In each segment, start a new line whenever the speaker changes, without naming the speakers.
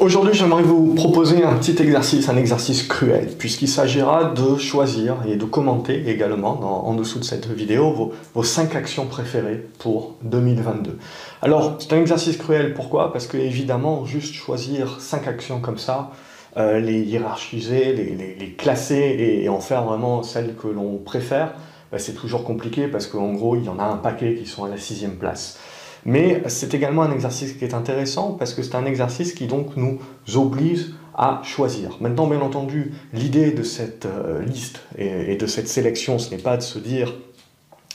Aujourd'hui, j'aimerais vous proposer un petit exercice, un exercice cruel, puisqu'il s'agira de choisir et de commenter également en dessous de cette vidéo vos, vos 5 actions préférées pour 2022. Alors, c'est un exercice cruel, pourquoi? Parce que évidemment, juste choisir 5 actions comme ça, euh, les hiérarchiser, les, classer et, en faire vraiment celles que l'on préfère, bah, c'est toujours compliqué parce qu'en gros, il y en a un paquet qui sont à la sixième place. Mais c'est également un exercice qui est intéressant parce que c'est un exercice qui donc nous oblige à choisir. Maintenant, bien entendu, l'idée de cette euh, liste et, de cette sélection, ce n'est pas de se dire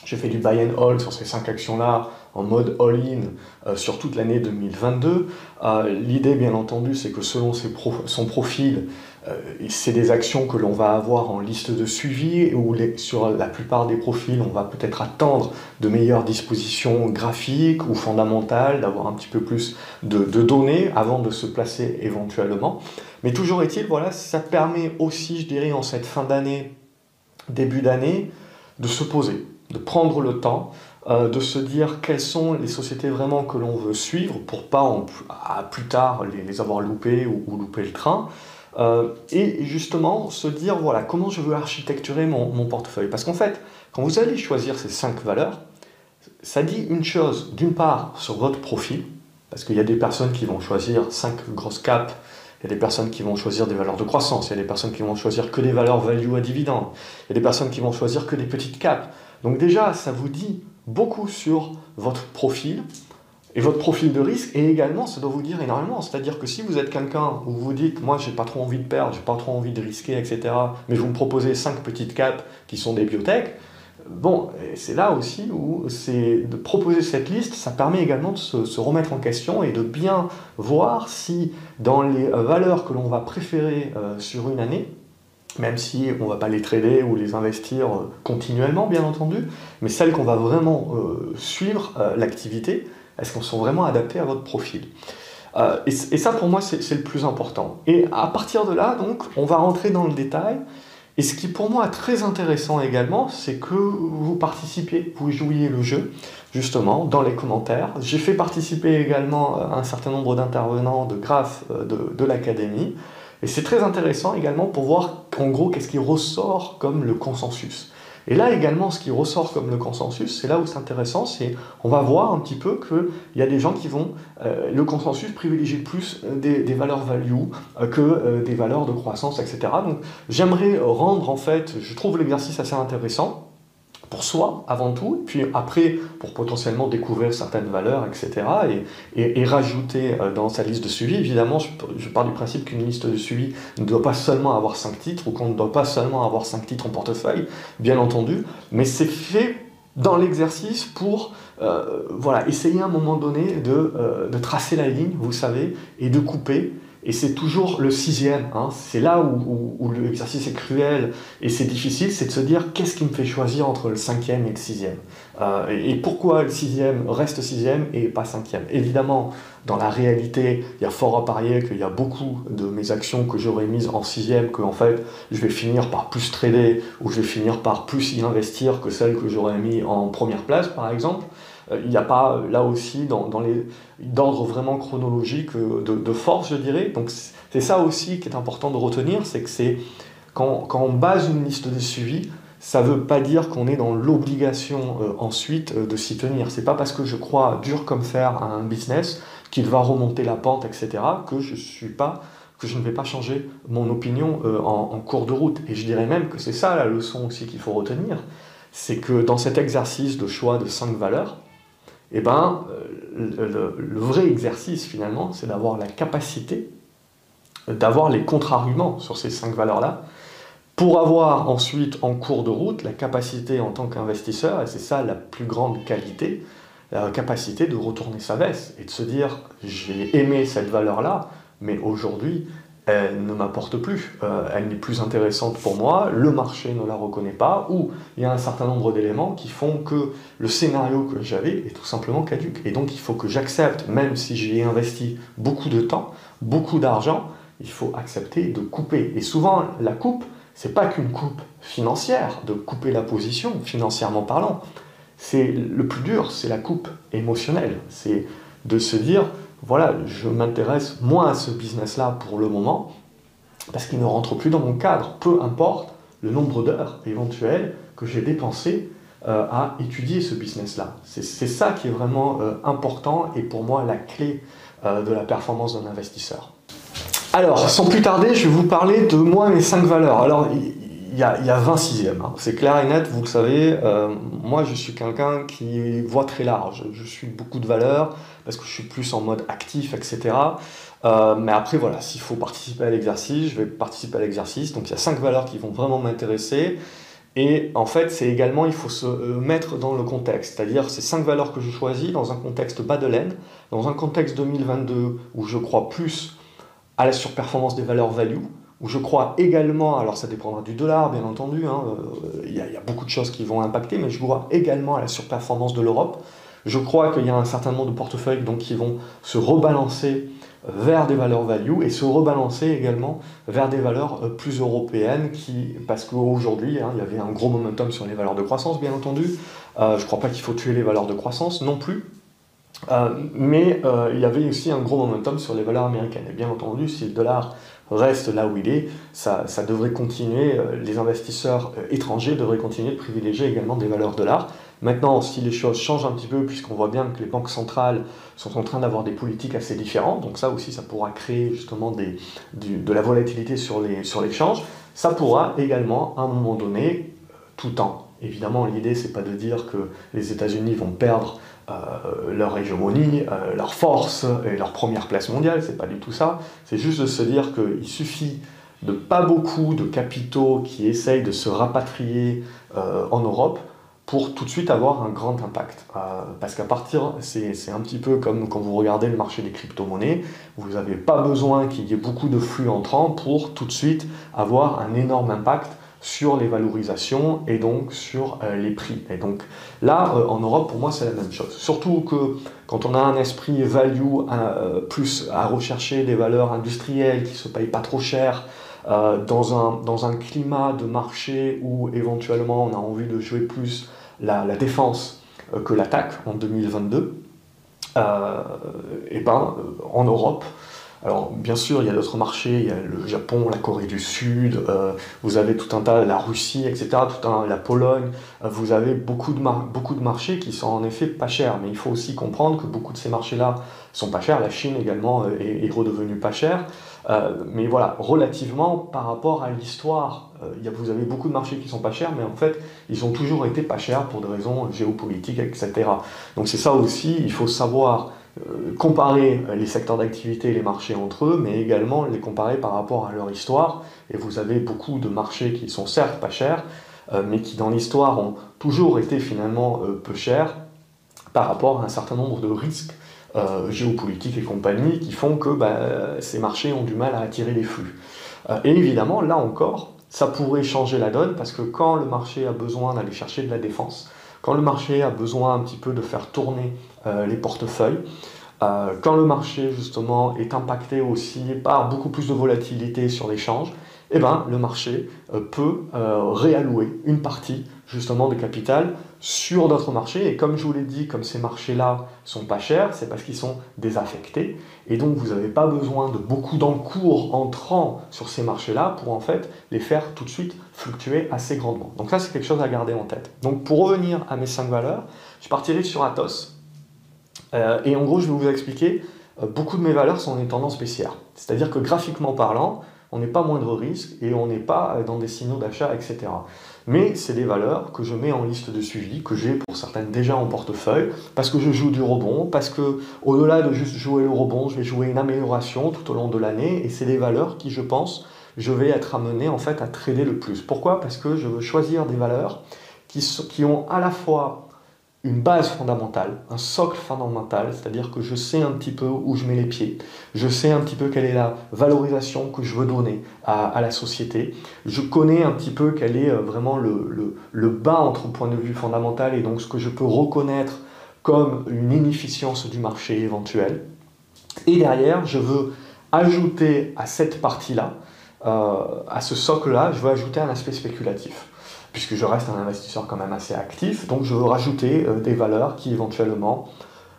j'ai fait du buy and hold sur ces cinq actions-là en mode all-in euh, sur toute l'année 2022. Euh, l'idée, bien entendu, c'est que selon son profil, c'est des actions que l'on va avoir en liste de suivi, où sur la plupart des profils, on va peut-être attendre de meilleures dispositions graphiques ou fondamentales, d'avoir un petit peu plus de, données avant de se placer éventuellement. Mais toujours est-il, voilà, ça permet aussi, je dirais, en cette fin d'année, début d'année, de se poser, de prendre le temps, euh, de se dire quelles sont les sociétés vraiment que l'on veut suivre pour pas à plus tard les, avoir loupées ou, ou louper le train. Euh, et justement se dire voilà comment je veux architecturer mon, portefeuille. Parce qu'en fait, quand vous allez choisir ces cinq valeurs, ça dit une chose, d'une part, sur votre profil, parce qu'il y a des personnes qui vont choisir cinq grosses caps, il y a des personnes qui vont choisir des valeurs de croissance, il y a des personnes qui vont choisir que des valeurs value à dividende, il y a des personnes qui vont choisir que des petites caps. Donc déjà, ça vous dit beaucoup sur votre profil, et votre profil de risque, et également, ça doit vous dire énormément. C'est-à-dire que si vous êtes quelqu'un où vous dites, moi, j'ai pas trop envie de perdre, j'ai pas trop envie de risquer, etc., mais vous me proposez cinq petites caps qui sont des biotech, bon, c'est là aussi où c'est de proposer cette liste, ça permet également de se, remettre en question et de bien voir si dans les valeurs que l'on va préférer euh, sur une année, même si on ne va pas les trader ou les investir euh, continuellement, bien entendu, mais celles qu'on va vraiment euh, suivre l'activité, est-ce qu'on sont vraiment adaptés à votre profil euh, et, ça, pour moi, c'est le plus important. Et à partir de là, donc, on va rentrer dans le détail. Et ce qui, pour moi, est très intéressant également, c'est que vous participiez, vous jouiez le jeu, justement, dans les commentaires. J'ai fait participer également euh, un certain nombre d'intervenants de graphes euh, de, de l'académie. Et c'est très intéressant également pour voir, en gros, qu'est-ce qui ressort comme le consensus. Et là également, ce qui ressort comme le consensus, c'est là où c'est intéressant, c'est on va voir un petit peu qu'il y a des gens qui vont, euh, le consensus privilégier plus euh, des, valeurs value euh, que des valeurs de croissance, etc. Donc j'aimerais rendre en fait, je trouve l'exercice assez intéressant, pour soi avant tout, puis après pour potentiellement découvrir certaines valeurs, etc. Et, rajouter euh, dans sa liste de suivi. Évidemment, je, je pars du principe qu'une liste de suivi ne doit pas seulement avoir 5 titres ou qu'on ne doit pas seulement avoir 5 titres en portefeuille, bien entendu, mais c'est fait dans l'exercice pour euh, voilà, essayer à un moment donné de, euh, de tracer la ligne, vous savez, et de couper et c'est toujours le sixième. Hein. C'est là où, l'exercice est cruel et c'est difficile, c'est de se dire qu'est-ce qui me fait choisir entre le cinquième et le sixième? Euh, et pourquoi le sixième reste sixième et pas cinquième? Évidemment, dans la réalité, il y a fort à parier qu'il y a beaucoup de mes actions que j'aurais mises en sixième, que en fait, je vais finir par plus trader ou je vais finir par plus y investir que celles que j'aurais mis en première place, par exemple. Euh, il n'y a pas là aussi dans, les d'ordre vraiment chronologique euh, de, force, je dirais. Donc c'est ça aussi qui est important de retenir, c'est que c'est quand, quand, on base une liste de suivi, ça ne veut pas dire qu'on est dans l'obligation euh, ensuite de s'y tenir. C'est pas parce que je crois dur comme fer à un business qu'il va remonter la pente, etc., que je suis pas que je ne vais pas changer mon opinion en, en, cours de route. Et je dirais même que c'est ça la leçon aussi qu'il faut retenir, c'est que dans cet exercice de choix de cinq valeurs, eh ben, euh, le, vrai exercice finalement, c'est d'avoir la capacité d'avoir les contre-arguments sur ces cinq valeurs-là, pour avoir ensuite en cours de route la capacité en tant qu'investisseur, et c'est ça la plus grande qualité, la capacité de retourner sa veste et de se dire j'ai aimé cette valeur-là, mais aujourd'hui elle ne m'apporte plus, euh, elle n'est plus intéressante pour moi, le marché ne la reconnaît pas, ou il y a un certain nombre d'éléments qui font que le scénario que j'avais est tout simplement caduque. Et donc il faut que j'accepte, même si j'y ai investi beaucoup de temps, beaucoup d'argent, il faut accepter de couper. Et souvent, la coupe, c'est pas qu'une coupe financière, de couper la position, financièrement parlant. C'est le plus dur, c'est la coupe émotionnelle. C'est de se dire, voilà, je m'intéresse moins à ce business-là pour le moment, parce qu'il ne rentre plus dans mon cadre, peu importe le nombre d'heures éventuelles que j'ai dépensées euh, à étudier ce business-là. C'est ça qui est vraiment euh, important et pour moi la clé euh, de la performance d'un investisseur. Alors, sans plus tarder, je vais vous parler de moi, mes 5 valeurs. Alors, il y a, y a 20 sixièmes, hein. c'est clair et net, vous le savez. moi, je suis quelqu'un qui voit très large. Je suis beaucoup de valeurs parce que je suis plus en mode actif, etc. mais après, voilà, s'il faut participer à l'exercice, je vais participer à l'exercice. Donc, il y a 5 valeurs qui vont vraiment m'intéresser. Et en fait, c'est également, il faut se euh, mettre dans le contexte, c'est-à-dire ces cinq valeurs que je choisis dans un contexte bas de laine, dans un contexte 2022 où je crois plus à la surperformance des valeurs value, où je crois également, alors ça dépendra du dollar bien entendu, hein, euh, il y, a beaucoup de choses qui vont impacter, mais je crois également à la surperformance de l'Europe. Je crois qu'il y a un certain nombre de portefeuilles donc, qui vont se rebalancer vers des valeurs value et se rebalancer également vers des valeurs euh, plus européennes qui, parce qu'aujourd'hui, hein, il y avait un gros momentum sur les valeurs de croissance, bien entendu. Euh, je ne crois pas qu'il faut tuer les valeurs de croissance non plus. Euh, mais il y avait aussi un gros momentum sur les valeurs américaines. Et bien entendu, si le dollar reste là où il est, ça, ça devrait continuer, les investisseurs étrangers devraient continuer de privilégier également des valeurs dollars. Maintenant, si les choses changent un petit peu, puisqu'on voit bien que les banques centrales sont en train d'avoir des politiques assez différentes, donc ça aussi, ça pourra créer justement de la volatilité sur les, sur l'échange, ça pourra également, à un moment donné, tout temps. Évidemment, l'idée, c'est pas de dire que les États-Unis vont perdre euh, leur hégémonie, euh, leur force et leur première place mondiale, c'est pas du tout ça. C'est juste de se dire qu'il suffit de pas beaucoup de capitaux qui essayent de se rapatrier euh, en Europe pour tout de suite avoir un grand impact. Euh, parce qu'à partir, c'est un petit peu comme quand vous regardez le marché des crypto-monnaies, vous n'avez pas besoin qu'il y ait beaucoup de flux entrants pour tout de suite avoir un énorme impact sur les valorisations et donc sur euh, les prix. Et donc là, euh, en Europe, pour moi, c'est la même chose. Surtout que quand on a un esprit value plus à rechercher des valeurs industrielles qui se payent pas trop cher, euh, dans, un, dans un climat de marché où éventuellement on a envie de jouer plus la, la défense euh, que l'attaque en 2022, euh, et ben, en Europe, alors bien sûr, il y a d'autres marchés, il y a le Japon, la Corée du Sud, vous avez tout un tas, la Russie, etc., tout un, la Pologne, vous avez beaucoup de, beaucoup de marchés qui sont en effet pas chers, mais il faut aussi comprendre que beaucoup de ces marchés-là sont pas chers, la Chine également est, est redevenue pas chère, euh, mais voilà, relativement par rapport à l'histoire, euh, vous avez beaucoup de marchés qui sont pas chers, mais en fait, ils ont toujours été pas chers pour des raisons géopolitiques, etc. Donc c'est ça aussi, il faut savoir euh, comparer les secteurs d'activité et les marchés entre eux, mais également les comparer par rapport à leur histoire. Et vous avez beaucoup de marchés qui sont certes pas chers, mais qui dans l'histoire ont toujours été finalement peu chers par rapport à un certain nombre de risques euh, géopolitiques et compagnie qui font que bah, ces marchés ont du mal à attirer les flux. Euh, et évidemment, là encore, ça pourrait changer la donne parce que quand le marché a besoin d'aller chercher de la défense, quand le marché a besoin un petit peu de faire tourner euh, les portefeuilles, quand le marché justement est impacté aussi par beaucoup plus de volatilité sur l'échange, eh ben, le marché peut réallouer une partie justement de capital sur d'autres marchés. Et comme je vous l'ai dit, comme ces marchés-là sont pas chers, c'est parce qu'ils sont désaffectés. Et donc vous n'avez pas besoin de beaucoup d'encours entrant sur ces marchés-là pour en fait les faire tout de suite fluctuer assez grandement. Donc ça c'est quelque chose à garder en tête. Donc pour revenir à mes 5 valeurs, je partirai sur Atos. Euh, et en gros je vais vous expliquer, euh, beaucoup de mes valeurs sont des tendances baissières. C'est-à-dire que graphiquement parlant, on n'est pas moindre risque et on n'est pas dans des signaux d'achat, etc. Mais c'est des valeurs que je mets en liste de suivi, que j'ai pour certaines déjà en portefeuille, parce que je joue du rebond, parce que au-delà de juste jouer le rebond, je vais jouer une amélioration tout au long de l'année, et c'est des valeurs qui, je pense, je vais être amené en fait à trader le plus. Pourquoi? Parce que je veux choisir des valeurs qui ont à la fois une base fondamentale, un socle fondamental, c'est-à-dire que je sais un petit peu où je mets les pieds, je sais un petit peu quelle est la valorisation que je veux donner à, la société, je connais un petit peu quel est euh, vraiment le, bas entre point de vue fondamental et donc ce que je peux reconnaître comme une inefficience du marché éventuel. Et derrière, je veux ajouter à cette partie-là, euh, à ce socle-là, je veux ajouter un aspect spéculatif puisque je reste un investisseur quand même assez actif, donc je veux rajouter euh, des valeurs qui éventuellement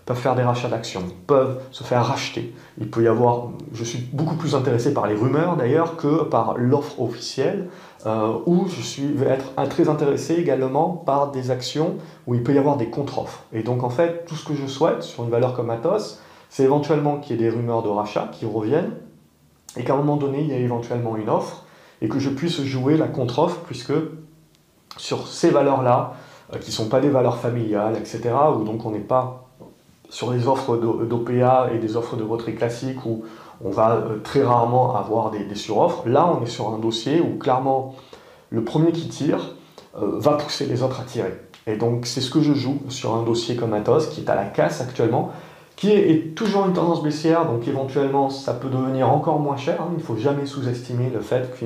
peuvent faire des rachats d'actions, peuvent se faire racheter. Il peut y avoir, je suis beaucoup plus intéressé par les rumeurs d'ailleurs que par l'offre officielle, euh, où je suis, vais être très intéressé également par des actions où il peut y avoir des contre-offres. Et donc en fait, tout ce que je souhaite sur une valeur comme Atos, c'est éventuellement qu'il y ait des rumeurs de rachat qui reviennent, et qu'à un moment donné, il y ait éventuellement une offre, et que je puisse jouer la contre-offre, puisque sur ces valeurs-là, euh, qui ne sont pas des valeurs familiales, etc., où donc on n'est pas sur les offres d'OPA et des offres de retrait classiques où on va euh, très rarement avoir des, des suroffres. Là, on est sur un dossier où clairement le premier qui tire euh, va pousser les autres à tirer. Et donc c'est ce que je joue sur un dossier comme Atos qui est à la casse actuellement, qui est, toujours une tendance baissière, donc éventuellement ça peut devenir encore moins cher. Hein. Il ne faut jamais sous-estimer le fait que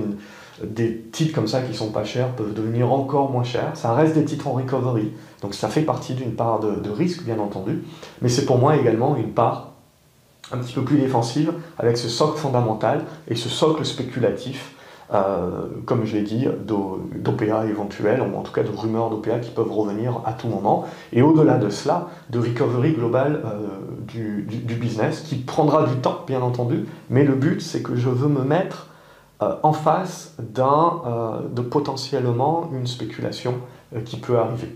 des titres comme ça qui sont pas chers peuvent devenir encore moins chers. Ça reste des titres en recovery, donc ça fait partie d'une part de, risque bien entendu, mais c'est pour moi également une part un petit peu plus défensive avec ce socle fondamental et ce socle spéculatif euh, comme je l'ai dit, d'OPA éventuels, ou en tout cas de rumeurs d'OPA qui peuvent revenir à tout moment. Et au-delà de cela, de recovery global euh, du, business, qui prendra du temps, bien entendu, mais le but, c'est que je veux me mettre euh, en face d'un, de potentiellement une spéculation qui peut arriver.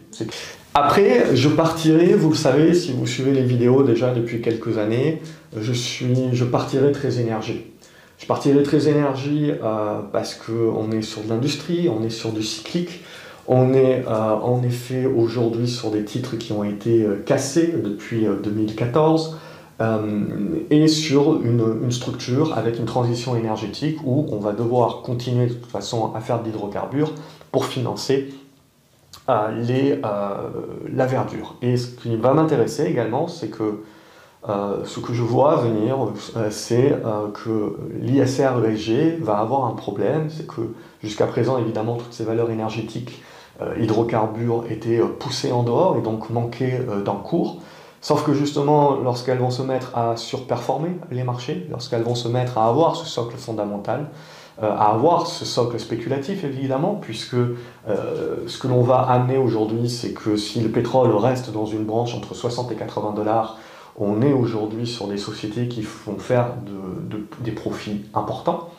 Après, je partirai, vous le savez, si vous suivez les vidéos déjà depuis quelques années, je, suis, je partirai très énergique. Je partirai très énergie euh, parce qu'on est sur de l'industrie, on est sur du cyclique, on est euh, en effet aujourd'hui sur des titres qui ont été euh, cassés depuis 2014 et sur une, structure avec une transition énergétique où on va devoir continuer de toute façon à faire de l'hydrocarbure pour financer les, la verdure. Et ce qui va m'intéresser également, c'est que euh, ce que je vois venir, euh, c'est euh, que l'ISR ESG va avoir un problème, c'est que jusqu'à présent, évidemment, toutes ces valeurs énergétiques, hydrocarbures, étaient poussées en dehors et donc manquaient d'un cours. Sauf que justement, lorsqu'elles vont se mettre à surperformer les marchés, lorsqu'elles vont se mettre à avoir ce socle fondamental, à avoir ce socle spéculatif évidemment, puisque ce que l'on va amener aujourd'hui, c'est que si le pétrole reste dans une branche entre 60 et 80 dollars, on est aujourd'hui sur des sociétés qui font faire des profits importants.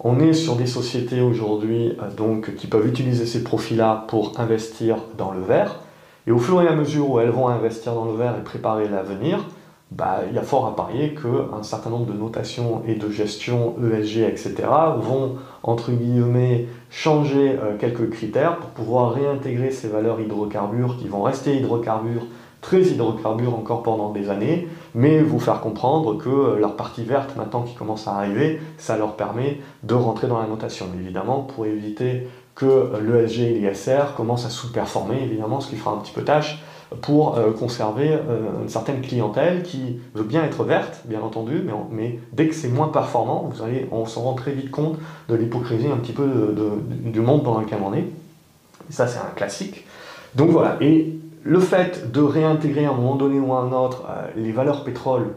On est sur des sociétés aujourd'hui euh, donc qui peuvent utiliser ces profits-là pour investir dans le verre. Et au fur et à mesure où elles vont investir dans le verre et préparer l'avenir, bah, il y a fort à parier qu'un certain nombre de notations et de gestion ESG, etc., vont, entre guillemets, changer euh, quelques critères pour pouvoir réintégrer ces valeurs hydrocarbures qui vont rester hydrocarbures très hydrocarbures encore pendant des années, mais vous faire comprendre que euh, leur partie verte, maintenant qui commence à arriver, ça leur permet de rentrer dans la notation. Évidemment, pour éviter que euh, l'ESG et l'ISR commencent à sous-performer, évidemment, ce qui fera un petit peu tâche pour euh, conserver une certaine clientèle qui veut bien être verte, bien entendu, mais, dès que c'est moins performant, vous allez, on s'en rend très vite compte de l'hypocrisie un petit peu du monde dans lequel on est. Et ça, c'est un classique. Donc voilà, et le fait de réintégrer à un moment donné ou à un autre euh, les valeurs pétrole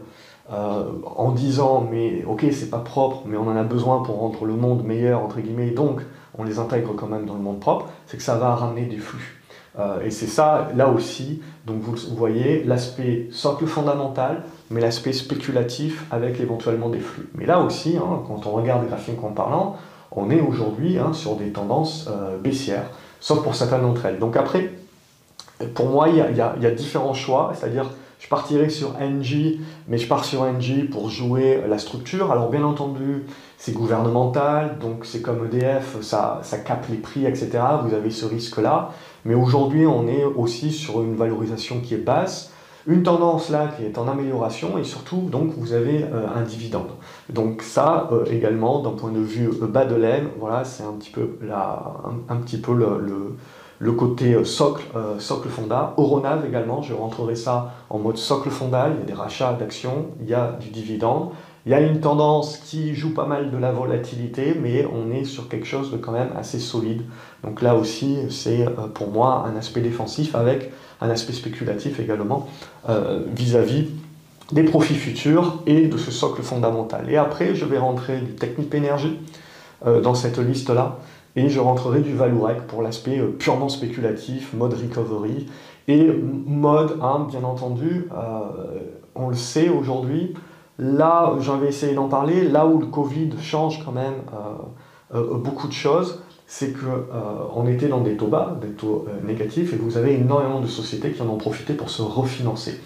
euh, en disant mais ok c'est pas propre mais on en a besoin pour rendre le monde meilleur entre guillemets donc on les intègre quand même dans le monde propre c'est que ça va ramener du flux. Euh, et c'est ça là aussi donc vous, voyez l'aspect socle fondamental mais l'aspect spéculatif avec éventuellement des flux. Mais là aussi hein, quand on regarde graphiquement parlant on est aujourd'hui hein, sur des tendances baissières sauf pour certaines d'entre elles. Donc après pour moi, il y a, différents choix, c'est-à-dire je partirai sur NG, mais je pars sur NG pour jouer la structure. Alors bien entendu, c'est gouvernemental, donc c'est comme EDF, ça, ça capte les prix, etc. Vous avez ce risque-là. Mais aujourd'hui, on est aussi sur une valorisation qui est basse, une tendance là qui est en amélioration, et surtout, donc, vous avez euh, un dividende. Donc ça, euh, également, d'un point de vue bas de laine, voilà, c'est un petit peu, la, un, petit peu le côté euh, socle, euh, socle fonda. Oronav également, je rentrerai ça en mode socle fonda, il y a des rachats d'actions, il y a du dividende. Il y a une tendance qui joue pas mal de la volatilité, mais on est sur quelque chose de quand même assez solide. Donc là aussi, c'est euh, pour moi un aspect défensif avec un aspect spéculatif également vis-à-vis des profits futurs et de ce socle fondamental. Et après, je vais rentrer du Technip Energy dans cette liste-là et je rentrerai du Valurec pour l'aspect euh, purement spéculatif, mode recovery, Et mode, hein, bien entendu, on le sait aujourd'hui, là, j'avais essayé d'en parler, là où le Covid change quand même beaucoup de choses, c'est qu'on était dans des taux bas, des taux négatifs, et vous avez énormément de sociétés qui en ont profité pour se refinancer.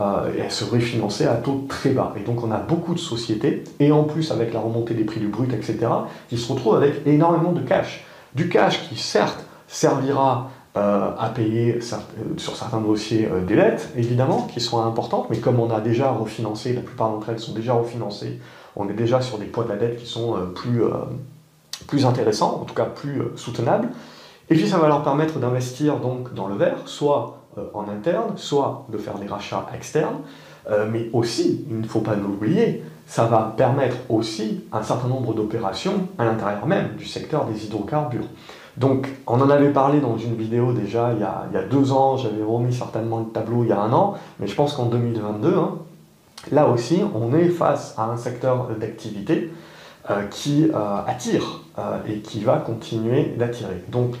Euh, et elle se réfinancer à taux très bas. Et donc on a beaucoup de sociétés, et en plus avec la remontée des prix du brut, etc., qui se retrouvent avec énormément de cash. Du cash qui certes servira euh, à payer euh, sur certains dossiers des dettes, évidemment, qui sont importantes, mais comme on a déjà refinancé, la plupart d'entre elles sont déjà refinancées, on est déjà sur des poids de la dette qui sont plus, plus intéressants, en tout cas plus soutenables. Et puis ça va leur permettre d'investir donc dans le vert, soit en interne, soit de faire des rachats externes, euh, mais aussi, il ne faut pas l'oublier, ça va permettre aussi un certain nombre d'opérations à l'intérieur même du secteur des hydrocarbures. Donc, on en avait parlé dans une vidéo déjà il y a, deux ans, j'avais remis certainement le tableau il y a un an, mais je pense qu'en 2022, hein, là aussi, on est face à un secteur d'activité euh, qui attire et qui va continuer d'attirer. Donc,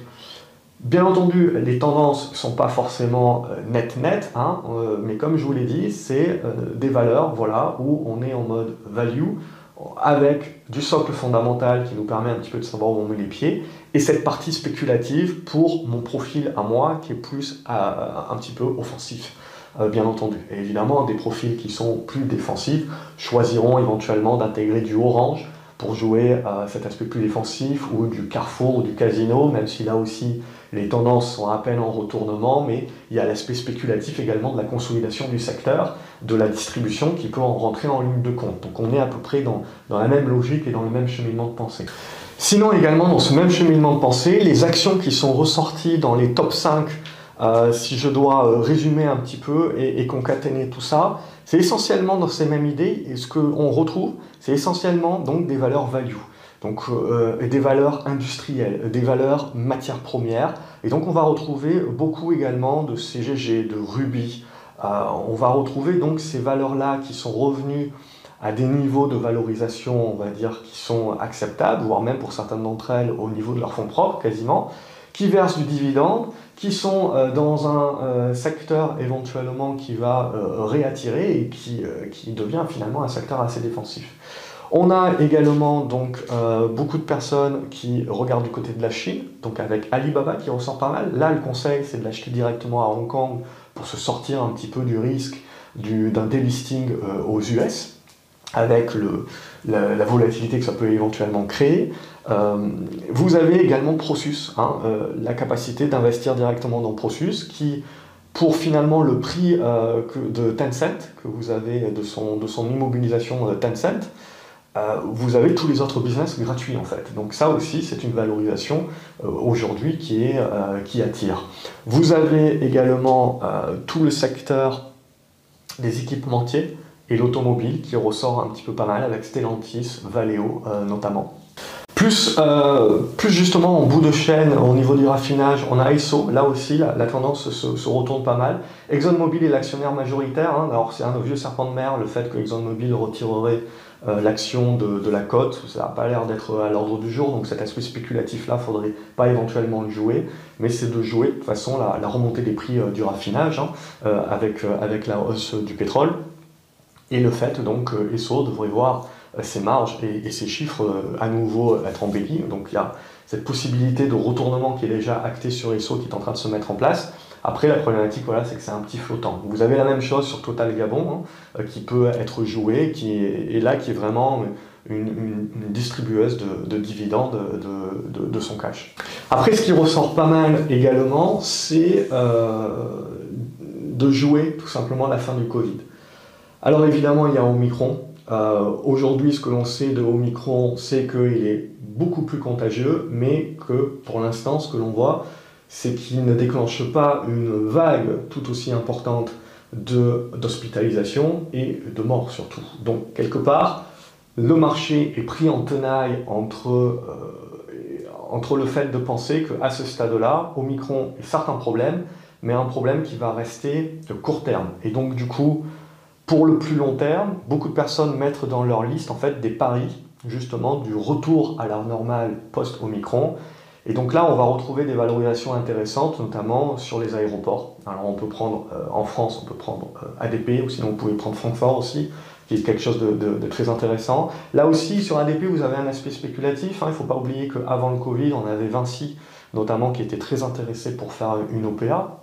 Bien entendu, les tendances ne sont pas forcément net-net, euh, hein, euh, mais comme je vous l'ai dit, c'est euh, des valeurs voilà, où on est en mode value, avec du socle fondamental qui nous permet un petit peu de savoir où on met les pieds, et cette partie spéculative pour mon profil à moi qui est plus un petit peu offensif. bien entendu. Et évidemment, des profils qui sont plus défensifs choisiront éventuellement d'intégrer du orange pour jouer à cet aspect plus défensif, ou du carrefour ou du casino, même si là aussi les tendances sont à peine en retournement, mais il y a l'aspect spéculatif également de la consolidation du secteur, de la distribution qui peut en rentrer en ligne de compte. Donc on est à peu près dans, la même logique et dans le même cheminement de pensée. Sinon également dans ce même cheminement de pensée, les actions qui sont ressorties dans les top 5, euh, si je dois euh, résumer un petit peu et, et concaténer tout ça, c'est essentiellement dans ces mêmes idées, et ce qu'on retrouve, c'est essentiellement donc des valeurs value donc euh, des valeurs industrielles, des valeurs matières premières. Et donc on va retrouver beaucoup également de CGG, de Ruby. Euh, on va retrouver donc ces valeurs-là qui sont revenues à des niveaux de valorisation, on va dire, qui sont acceptables, voire même pour certaines d'entre elles au niveau de leur fonds propres quasiment, qui versent du dividende, qui sont euh, dans un secteur éventuellement qui va réattirer et qui, qui devient finalement un secteur assez défensif. On a également donc euh, beaucoup de personnes qui regardent du côté de la Chine, donc avec Alibaba qui ressort pas mal. Là, le conseil, c'est de l'acheter directement à Hong Kong pour se sortir un petit peu du risque d'un delisting euh, aux US, avec la, volatilité que ça peut éventuellement créer. Euh, vous avez également Prosus, hein, la capacité d'investir directement dans Prosus, qui pour finalement le prix de Tencent, que vous avez de son, de son immobilisation Tencent, euh, vous avez tous les autres business gratuits en fait. Donc ça aussi, c'est une valorisation euh, aujourd'hui qui, euh, qui attire. Vous avez également tout le secteur des équipementiers et l'automobile qui ressort un petit peu pas mal avec Stellantis, Valeo notamment. Plus, plus, justement en bout de chaîne, au niveau du raffinage, on a ISO, là aussi la, tendance se, retourne pas mal. ExxonMobil est l'actionnaire majoritaire, hein. alors c'est un vieux serpent de mer, le fait que ExxonMobil retirerait euh, l'action de, la cote, ça n'a pas l'air d'être à l'ordre du jour, donc cet aspect spéculatif-là, il ne faudrait pas éventuellement le jouer, mais c'est de jouer de toute façon la, remontée des prix euh, du raffinage hein, euh, avec, avec la hausse du pétrole, et le fait donc ESSO devrait voir ses marges et, ses chiffres à nouveau être embellis, donc il y a cette possibilité de retournement qui est déjà actée sur ESSO qui est en train de se mettre en place, après, la problématique, voilà, c'est que c'est un petit flottant. Vous avez la même chose sur Total Gabon, hein, euh, qui peut être joué, qui est, là, qui est vraiment une, distribueuse de, dividendes de, son cash. Après, ce qui ressort pas mal également, c'est euh, de jouer tout simplement la fin du Covid. Alors évidemment, il y a Omicron. Euh, aujourd'hui, ce que l'on sait de Omicron, c'est qu'il est beaucoup plus contagieux, mais que pour l'instant, ce que l'on voit, c'est qu'il ne déclenche pas une vague tout aussi importante d'hospitalisation et de mort surtout. Donc quelque part, le marché est pris en tenaille entre, euh, entre le fait de penser qu'à ce stade-là, Omicron est certes un problème, mais un problème qui va rester de court terme. Et donc du coup, pour le plus long terme, beaucoup de personnes mettent dans leur liste en fait des paris justement du retour à la normale post-Omicron Et donc là, on va retrouver des valorisations intéressantes, notamment sur les aéroports. Alors on peut prendre, euh, en France, on peut prendre euh, ADP, ou sinon vous pouvez prendre Francfort aussi, qui est quelque chose de, très intéressant. Là aussi, sur ADP, vous avez un aspect spéculatif. Hein. Il ne faut pas oublier qu'avant le Covid, on avait Vinci, notamment, qui était très intéressé pour faire une OPA.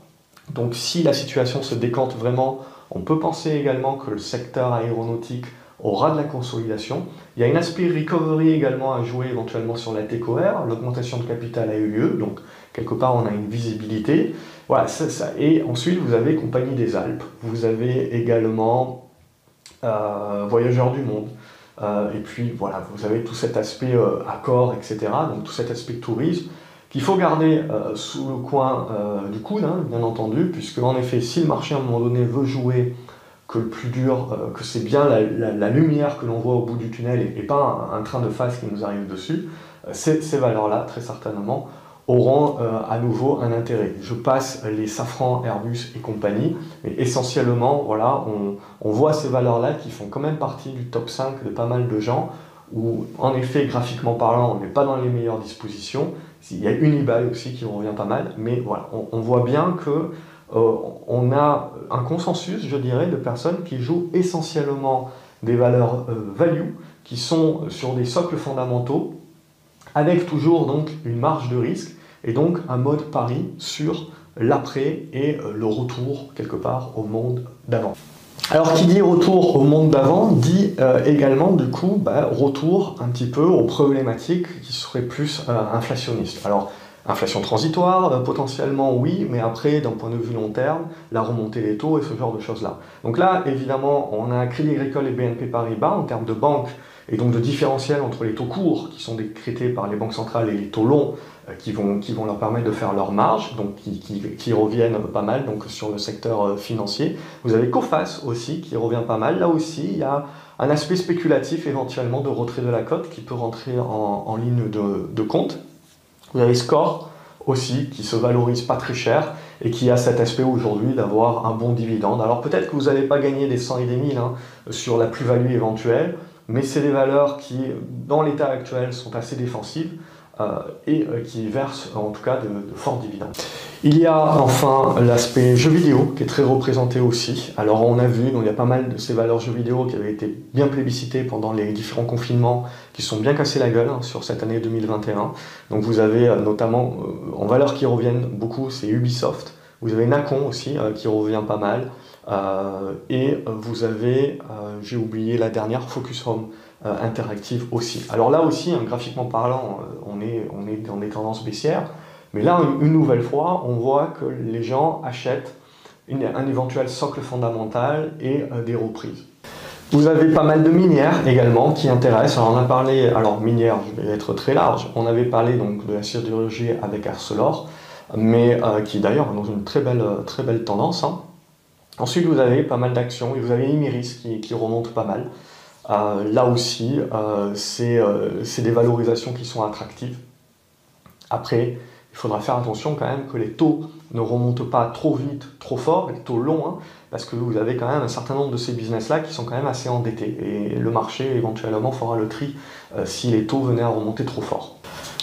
Donc si la situation se décante vraiment, on peut penser également que le secteur aéronautique aura de la consolidation. Il y a un aspect recovery également à jouer éventuellement sur la TECOR. L'augmentation de capital a eu lieu, donc quelque part on a une visibilité. Voilà, ça. Et ensuite vous avez Compagnie des Alpes. Vous avez également euh, Voyageurs du Monde. Euh, et puis voilà, vous avez tout cet aspect euh, accord, etc. Donc tout cet aspect tourisme qu'il faut garder sous le coin du coude, hein, bien entendu, puisque en effet, si le marché à un moment donné veut jouer que le plus dur, euh, que c'est bien la, lumière que l'on voit au bout du tunnel et, pas un, train de face qui nous arrive dessus, euh, ces, valeurs-là, très certainement, auront euh, à nouveau un intérêt. Je passe les Safran, Airbus et compagnie, mais essentiellement, voilà, on, on voit ces valeurs-là qui font quand même partie du top 5 de pas mal de gens, où en effet, graphiquement parlant, on n'est pas dans les meilleures dispositions. Il y a Unibail aussi qui revient pas mal, mais voilà, on, on voit bien que euh, on a un consensus, je dirais, de personnes qui jouent essentiellement des valeurs euh, value, qui sont sur des socles fondamentaux, avec toujours donc une marge de risque, et donc un mode pari sur l'après et euh, le retour quelque part au monde d'avant. Alors qui dit retour au monde d'avant dit également du coup bah, retour un petit peu aux problématiques qui seraient plus inflationnistes. Alors Inflation transitoire, euh, potentiellement oui, mais après, d'un point de vue long terme, la remontée des taux et ce genre de choses-là. Donc là, évidemment, on a un Crédit Agricole et BNP Paribas en termes de banque et donc de différentiel entre les taux courts qui sont décrétés par les banques centrales et les taux longs euh, qui vont, qui vont leur permettre de faire leur marge, donc qui, qui, reviennent pas mal donc sur le secteur euh, financier. Vous avez COFAS aussi qui revient pas mal. Là aussi, il y a un aspect spéculatif éventuellement de retrait de la cote qui peut rentrer en, en ligne de compte. Vous avez Score aussi, qui se valorise pas très cher et qui a cet aspect aujourd'hui d'avoir un bon dividende. Alors peut-être que vous n'allez pas gagner des 100 et des 1000 hein, sur la plus-value éventuelle, mais c'est des valeurs qui, dans l'état actuel, sont assez défensives. Euh, et euh, qui verse en tout cas de, forts dividendes. Il y a enfin l'aspect jeux vidéo qui est très représenté aussi. Alors on a vu, donc il y a pas mal de ces valeurs jeux vidéo qui avaient été bien plébiscitées pendant les différents confinements, qui sont bien cassés la gueule hein, sur cette année 2021. Donc vous avez euh, notamment en valeurs qui reviennent beaucoup, c'est Ubisoft. Vous avez Nacon aussi qui revient pas mal. et vous avez, j'ai oublié la dernière, Focus Home. Euh, interactive aussi. Alors là aussi, hein, graphiquement parlant, euh, on est, on est dans des tendances baissières, mais là, une, nouvelle fois, on voit que les gens achètent un éventuel socle fondamental et euh, des reprises. Vous avez pas mal de minières également qui intéressent. Alors on a parlé, alors minière, je vais être très large, on avait parlé donc de la sidérurgie avec Arcelor, mais qui d'ailleurs dans une très belle, très belle tendance. Hein. Ensuite vous avez pas mal d'actions et vous avez Imiris qui, qui remonte pas mal. Euh, là aussi, euh, euh, c'est des valorisations qui sont attractives. Après, il faudra faire attention quand même que les taux ne remontent pas trop vite, trop fort, les taux longs, hein, parce que vous avez quand même un certain nombre de ces business-là qui sont quand même assez endettés. Et le marché, éventuellement, fera le tri si les taux venaient à remonter trop fort.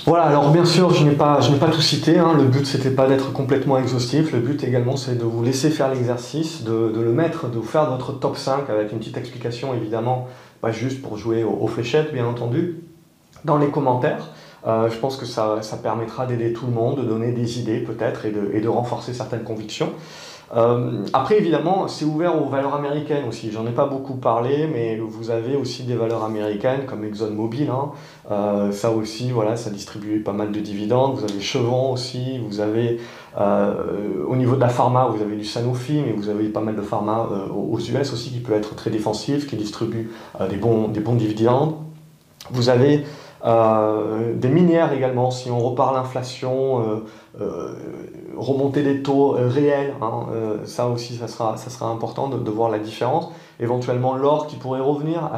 Voilà, alors bien sûr, je n'ai pas, tout cité. Hein. Le but, c'était pas d'être complètement exhaustif. Le but également, c'est de vous laisser faire l'exercice, de, de, le mettre, de vous faire votre top 5 avec une petite explication évidemment pas juste pour jouer aux, fléchettes, bien entendu, dans les commentaires. Euh, je pense que ça, permettra d'aider tout le monde, de donner des idées peut-être et de, renforcer certaines convictions. Euh, après, évidemment, c'est ouvert aux valeurs américaines aussi. J'en ai pas beaucoup parlé, mais vous avez aussi des valeurs américaines comme ExxonMobil. Hein. Euh, ça aussi, voilà, ça distribue pas mal de dividendes. Vous avez Chevron aussi. Vous avez, euh, au niveau de la pharma, vous avez du Sanofi, mais vous avez pas mal de pharma aux US aussi qui peut être très défensif, qui distribue des, bons, des bons dividendes. Vous avez euh, des minières également, si on repart l'inflation, euh, euh, remonter des taux réels, hein, ça aussi ça sera, ça sera important de, voir la différence. Éventuellement l'or qui pourrait revenir,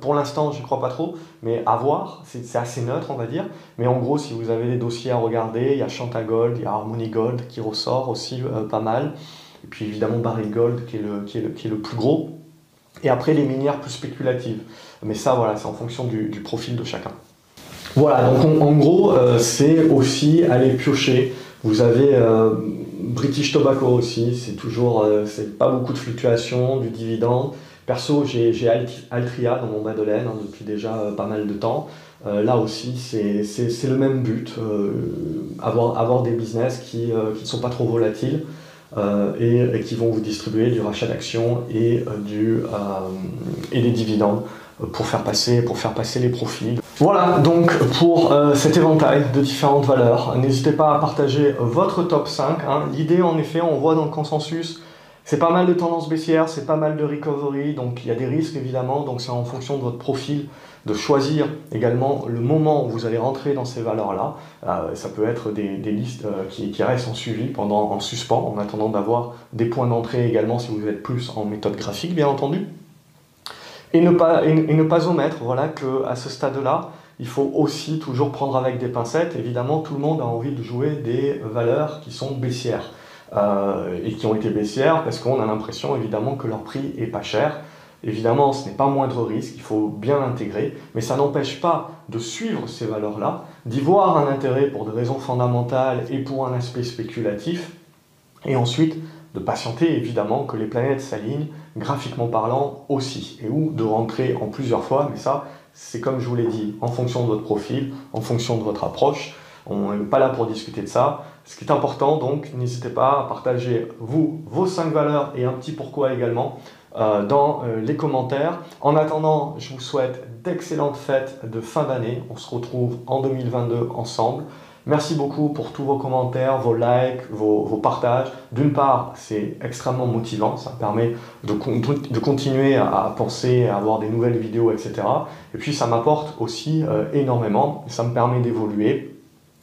pour l'instant je crois pas trop, mais à voir, c'est assez neutre on va dire. Mais en gros si vous avez des dossiers à regarder, il y a Chanta Gold, il y a Harmony Gold qui ressort aussi pas mal. Et puis évidemment Barry Gold qui est le, qui est le, qui est le plus gros. Et après les minières plus spéculatives. Mais ça voilà, c'est en fonction du profil de chacun. Voilà, donc en gros, c'est aussi aller piocher. Vous avez British Tobacco aussi, c'est toujours, c'est pas beaucoup de fluctuations, du dividende. Perso, j'ai Altria dans mon Madeleine hein, depuis déjà pas mal de temps. là aussi, c'est le même but, avoir, des business qui ne sont pas trop volatiles. Euh, et, qui vont vous distribuer du rachat d'actions et, euh, euh, et des dividendes pour faire passer, pour faire passer les profits. Voilà donc pour cet éventail de différentes valeurs. N'hésitez pas à partager votre top 5. Hein. L'idée en effet, on voit dans le consensus, c'est pas mal de tendances baissières, c'est pas mal de recovery, donc il y a des risques évidemment, donc c'est en fonction de votre profil de choisir également le moment où vous allez rentrer dans ces valeurs-là. Euh, ça peut être des, listes euh, qui, restent en suivi pendant en suspens, en attendant d'avoir des points d'entrée également si vous êtes plus en méthode graphique, bien entendu. Et ne pas, et, ne pas omettre voilà, qu'à ce stade-là, il faut aussi toujours prendre avec des pincettes. Évidemment, tout le monde a envie de jouer des valeurs qui sont baissières. Euh, et qui ont été baissières parce qu'on a l'impression évidemment que leur prix est pas cher. Évidemment, ce n'est pas moindre risque, il faut bien l'intégrer, mais ça n'empêche pas de suivre ces valeurs-là, d'y voir un intérêt pour des raisons fondamentales et pour un aspect spéculatif, et ensuite de patienter évidemment que les planètes s'alignent, graphiquement parlant aussi, et ou de rentrer en plusieurs fois, mais ça, c'est comme je vous l'ai dit, en fonction de votre profil, en fonction de votre approche. On n'est pas là pour discuter de ça. Ce qui est important, donc, n'hésitez pas à partager, vous, vos cinq valeurs et un petit pourquoi également euh, dans euh, les commentaires. En attendant, je vous souhaite d'excellentes fêtes de fin d'année. On se retrouve en 2022 ensemble. Merci beaucoup pour tous vos commentaires, vos likes, vos, partages. D'une part, c'est extrêmement motivant, ça permet de, continuer à penser, à avoir des nouvelles vidéos, etc. Et puis ça m'apporte aussi euh, énormément, ça me permet d'évoluer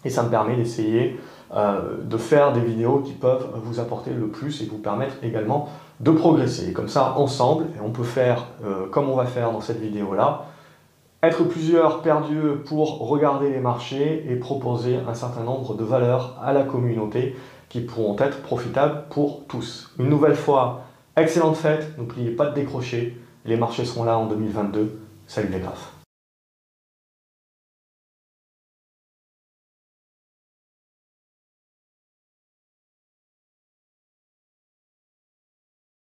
et ça me permet d'essayer de faire des vidéos qui peuvent vous apporter le plus et vous permettre également de progresser. comme ça, ensemble, et on peut faire euh, comme on va faire dans cette vidéo-là, être plusieurs perdus pour regarder les marchés et proposer un certain nombre de valeurs à la communauté qui pourront être profitables pour tous. Une nouvelle fois, excellente fête, n'oubliez pas de décrocher, les marchés seront là en 2022. Salut les graphes